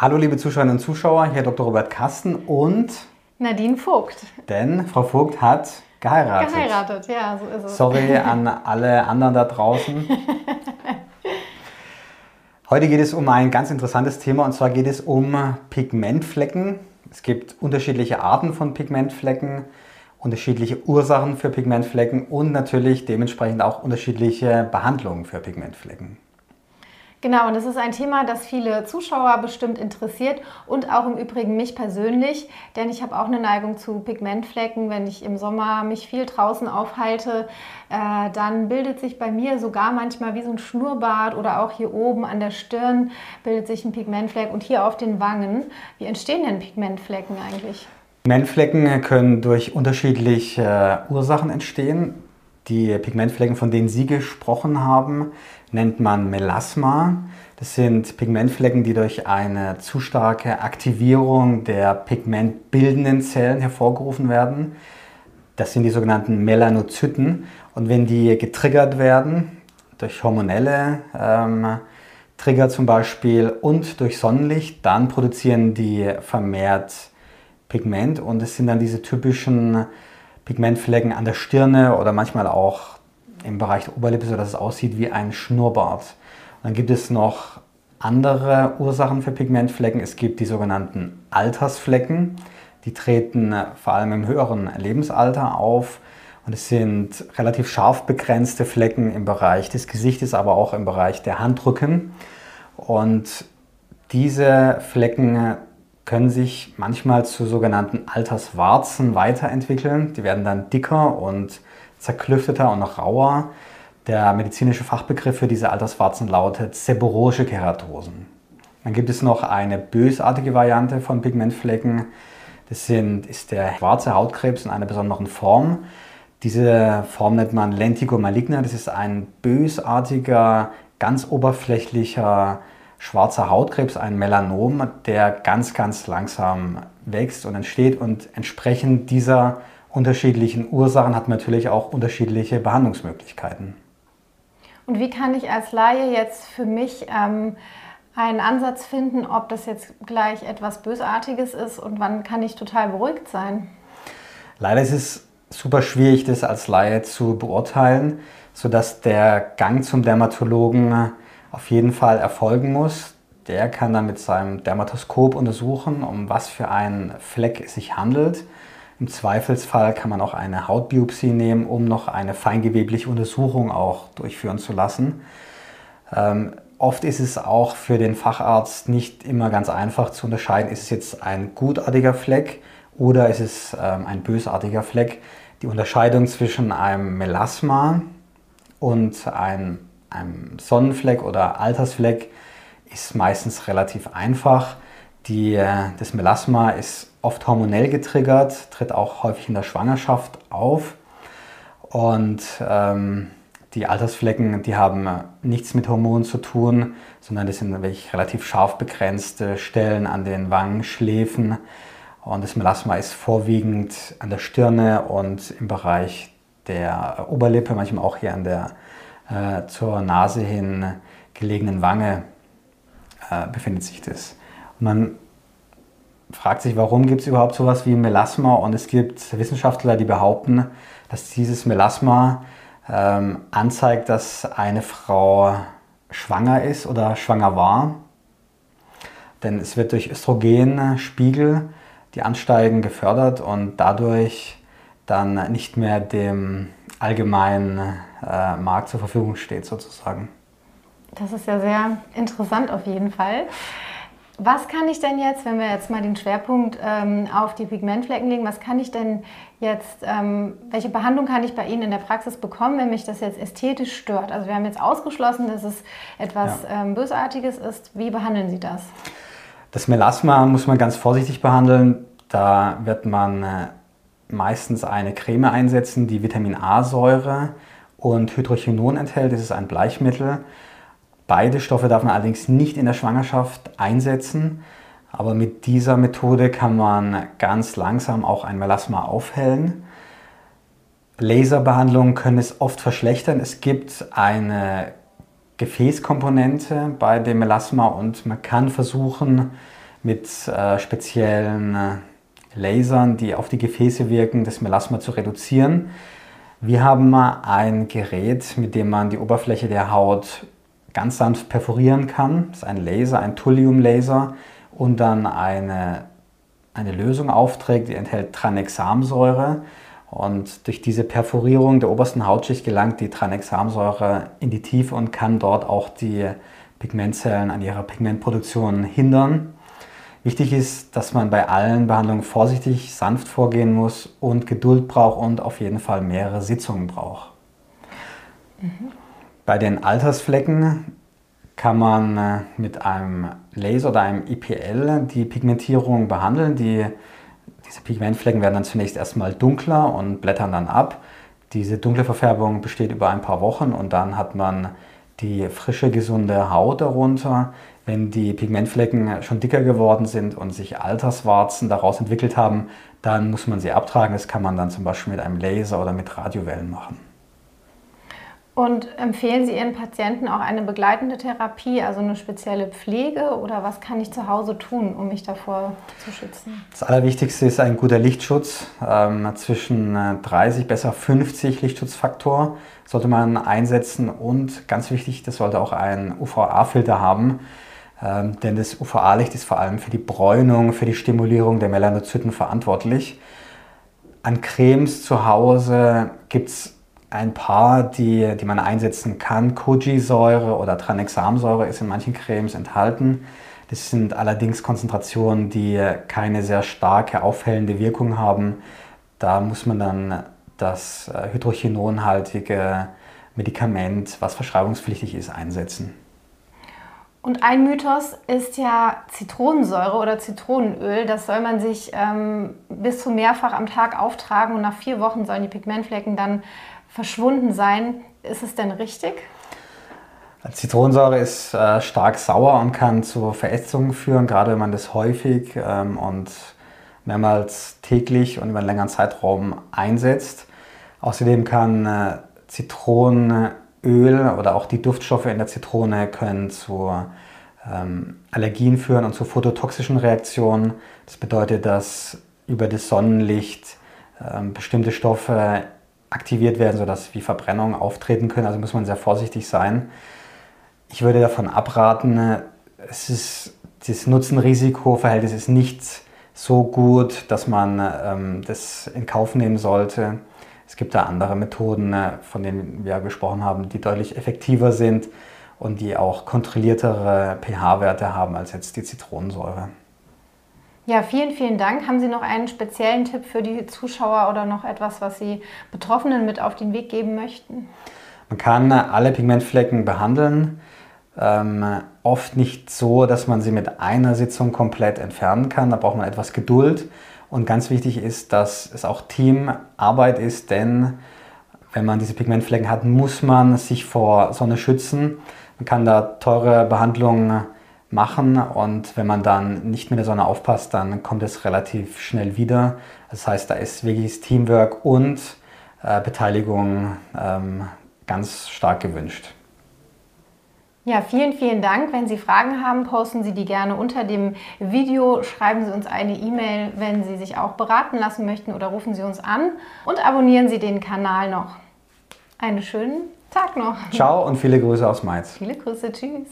Hallo liebe Zuschauerinnen und Zuschauer, hier Dr. Robert Kasten und Nadine Vogt. Denn Frau Vogt hat geheiratet. Geheiratet, ja, so ist es. Sorry an alle anderen da draußen. Heute geht es um ein ganz interessantes Thema und zwar geht es um Pigmentflecken. Es gibt unterschiedliche Arten von Pigmentflecken, unterschiedliche Ursachen für Pigmentflecken und natürlich dementsprechend auch unterschiedliche Behandlungen für Pigmentflecken. Genau, und das ist ein Thema, das viele Zuschauer bestimmt interessiert und auch im Übrigen mich persönlich, denn ich habe auch eine Neigung zu Pigmentflecken. Wenn ich im Sommer mich viel draußen aufhalte, äh, dann bildet sich bei mir sogar manchmal wie so ein Schnurrbart oder auch hier oben an der Stirn bildet sich ein Pigmentfleck und hier auf den Wangen. Wie entstehen denn Pigmentflecken eigentlich? Pigmentflecken können durch unterschiedliche Ursachen entstehen. Die Pigmentflecken, von denen Sie gesprochen haben, nennt man Melasma. Das sind Pigmentflecken, die durch eine zu starke Aktivierung der pigmentbildenden Zellen hervorgerufen werden. Das sind die sogenannten Melanozyten. Und wenn die getriggert werden, durch hormonelle ähm, Trigger zum Beispiel und durch Sonnenlicht, dann produzieren die vermehrt Pigment und es sind dann diese typischen Pigmentflecken an der Stirne oder manchmal auch im Bereich der Oberlippe, sodass es aussieht wie ein Schnurrbart. Dann gibt es noch andere Ursachen für Pigmentflecken. Es gibt die sogenannten Altersflecken. Die treten vor allem im höheren Lebensalter auf. Und es sind relativ scharf begrenzte Flecken im Bereich des Gesichtes, aber auch im Bereich der Handrücken. Und diese Flecken können sich manchmal zu sogenannten Alterswarzen weiterentwickeln. Die werden dann dicker und zerklüfteter und noch rauer. Der medizinische Fachbegriff für diese Alterswarzen lautet seborrhoische Keratosen. Dann gibt es noch eine bösartige Variante von Pigmentflecken. Das sind, ist der schwarze Hautkrebs in einer besonderen Form. Diese Form nennt man Lentigo maligna. Das ist ein bösartiger, ganz oberflächlicher schwarzer Hautkrebs, ein Melanom, der ganz, ganz langsam wächst und entsteht und entsprechend dieser unterschiedlichen Ursachen hat man natürlich auch unterschiedliche Behandlungsmöglichkeiten. Und wie kann ich als Laie jetzt für mich ähm, einen Ansatz finden, ob das jetzt gleich etwas Bösartiges ist und wann kann ich total beruhigt sein? Leider ist es super schwierig, das als Laie zu beurteilen, sodass der Gang zum Dermatologen auf jeden Fall erfolgen muss. Der kann dann mit seinem Dermatoskop untersuchen, um was für einen Fleck es sich handelt. Im Zweifelsfall kann man auch eine Hautbiopsie nehmen, um noch eine feingewebliche Untersuchung auch durchführen zu lassen. Ähm, oft ist es auch für den Facharzt nicht immer ganz einfach zu unterscheiden, ist es jetzt ein gutartiger Fleck oder ist es ähm, ein bösartiger Fleck. Die Unterscheidung zwischen einem Melasma und einem, einem Sonnenfleck oder Altersfleck ist meistens relativ einfach. Die, äh, das Melasma ist oft hormonell getriggert, tritt auch häufig in der Schwangerschaft auf. Und ähm, die Altersflecken, die haben nichts mit Hormonen zu tun, sondern das sind wirklich relativ scharf begrenzte Stellen an den Wangenschläfen. Und das Melasma ist vorwiegend an der Stirne und im Bereich der Oberlippe, manchmal auch hier an der äh, zur Nase hin gelegenen Wange äh, befindet sich das. Und man fragt sich, warum gibt es überhaupt sowas wie Melasma und es gibt Wissenschaftler, die behaupten, dass dieses Melasma ähm, anzeigt, dass eine Frau schwanger ist oder schwanger war. Denn es wird durch Östrogenspiegel, die ansteigen, gefördert und dadurch dann nicht mehr dem allgemeinen äh, Markt zur Verfügung steht sozusagen. Das ist ja sehr interessant auf jeden Fall. Was kann ich denn jetzt, wenn wir jetzt mal den Schwerpunkt ähm, auf die Pigmentflecken legen, was kann ich denn jetzt, ähm, welche Behandlung kann ich bei Ihnen in der Praxis bekommen, wenn mich das jetzt ästhetisch stört? Also wir haben jetzt ausgeschlossen, dass es etwas ja. ähm, Bösartiges ist. Wie behandeln Sie das? Das Melasma muss man ganz vorsichtig behandeln. Da wird man äh, meistens eine Creme einsetzen, die Vitamin A-Säure und Hydrochinon enthält. Das ist ein Bleichmittel. Beide Stoffe darf man allerdings nicht in der Schwangerschaft einsetzen, aber mit dieser Methode kann man ganz langsam auch ein Melasma aufhellen. Laserbehandlungen können es oft verschlechtern. Es gibt eine Gefäßkomponente bei dem Melasma und man kann versuchen, mit äh, speziellen äh, Lasern, die auf die Gefäße wirken, das Melasma zu reduzieren. Wir haben ein Gerät, mit dem man die Oberfläche der Haut ganz sanft perforieren kann. Das ist ein Laser, ein Thulium-Laser und dann eine, eine Lösung aufträgt, die enthält Tranexamsäure. Und durch diese Perforierung der obersten Hautschicht gelangt die Tranexamsäure in die Tiefe und kann dort auch die Pigmentzellen an ihrer Pigmentproduktion hindern. Wichtig ist, dass man bei allen Behandlungen vorsichtig, sanft vorgehen muss und Geduld braucht und auf jeden Fall mehrere Sitzungen braucht. Mhm. Bei den Altersflecken kann man äh, mit einem Laser oder einem IPL die Pigmentierung behandeln. Die, diese Pigmentflecken werden dann zunächst erstmal dunkler und blättern dann ab. Diese dunkle Verfärbung besteht über ein paar Wochen und dann hat man die frische, gesunde Haut darunter. Wenn die Pigmentflecken schon dicker geworden sind und sich Alterswarzen daraus entwickelt haben, dann muss man sie abtragen. Das kann man dann zum Beispiel mit einem Laser oder mit Radiowellen machen. Und empfehlen Sie Ihren Patienten auch eine begleitende Therapie, also eine spezielle Pflege oder was kann ich zu Hause tun, um mich davor zu schützen? Das Allerwichtigste ist ein guter Lichtschutz. Ähm, zwischen 30, äh, besser 50 Lichtschutzfaktor sollte man einsetzen und ganz wichtig, das sollte auch ein UVA-Filter haben. Ähm, denn das UVA-Licht ist vor allem für die Bräunung, für die Stimulierung der Melanozyten verantwortlich. An Cremes zu Hause gibt es ein paar, die, die man einsetzen kann. Koji-Säure oder Tranexamsäure ist in manchen Cremes enthalten. Das sind allerdings Konzentrationen, die keine sehr starke aufhellende Wirkung haben. Da muss man dann das äh, hydrochinonhaltige Medikament, was verschreibungspflichtig ist, einsetzen. Und ein Mythos ist ja Zitronensäure oder Zitronenöl. Das soll man sich ähm, bis zu mehrfach am Tag auftragen und nach vier Wochen sollen die Pigmentflecken dann verschwunden sein. Ist es denn richtig? Zitronensäure ist äh, stark sauer und kann zu Verätzungen führen, gerade wenn man das häufig ähm, und mehrmals täglich und über einen längeren Zeitraum einsetzt. Außerdem kann äh, Zitronenöl oder auch die Duftstoffe in der Zitrone können zu ähm, Allergien führen und zu phototoxischen Reaktionen. Das bedeutet, dass über das Sonnenlicht ähm, bestimmte Stoffe aktiviert werden, sodass wie Verbrennungen auftreten können. Also muss man sehr vorsichtig sein. Ich würde davon abraten, es ist, das Nutzen-Risiko-Verhältnis ist nicht so gut, dass man ähm, das in Kauf nehmen sollte. Es gibt da andere Methoden, äh, von denen wir gesprochen haben, die deutlich effektiver sind und die auch kontrolliertere pH-Werte haben als jetzt die Zitronensäure. Ja, vielen, vielen Dank. Haben Sie noch einen speziellen Tipp für die Zuschauer oder noch etwas, was Sie Betroffenen mit auf den Weg geben möchten? Man kann alle Pigmentflecken behandeln. Ähm, oft nicht so, dass man sie mit einer Sitzung komplett entfernen kann. Da braucht man etwas Geduld. Und ganz wichtig ist, dass es auch Teamarbeit ist, denn wenn man diese Pigmentflecken hat, muss man sich vor Sonne schützen. Man kann da teure Behandlungen machen und wenn man dann nicht mit der Sonne aufpasst, dann kommt es relativ schnell wieder. Das heißt, da ist wirklich Teamwork und äh, Beteiligung ähm, ganz stark gewünscht. Ja, vielen, vielen Dank. Wenn Sie Fragen haben, posten Sie die gerne unter dem Video. Schreiben Sie uns eine E-Mail, wenn Sie sich auch beraten lassen möchten oder rufen Sie uns an und abonnieren Sie den Kanal noch. Einen schönen Tag noch. Ciao und viele Grüße aus Mainz. Viele Grüße, tschüss.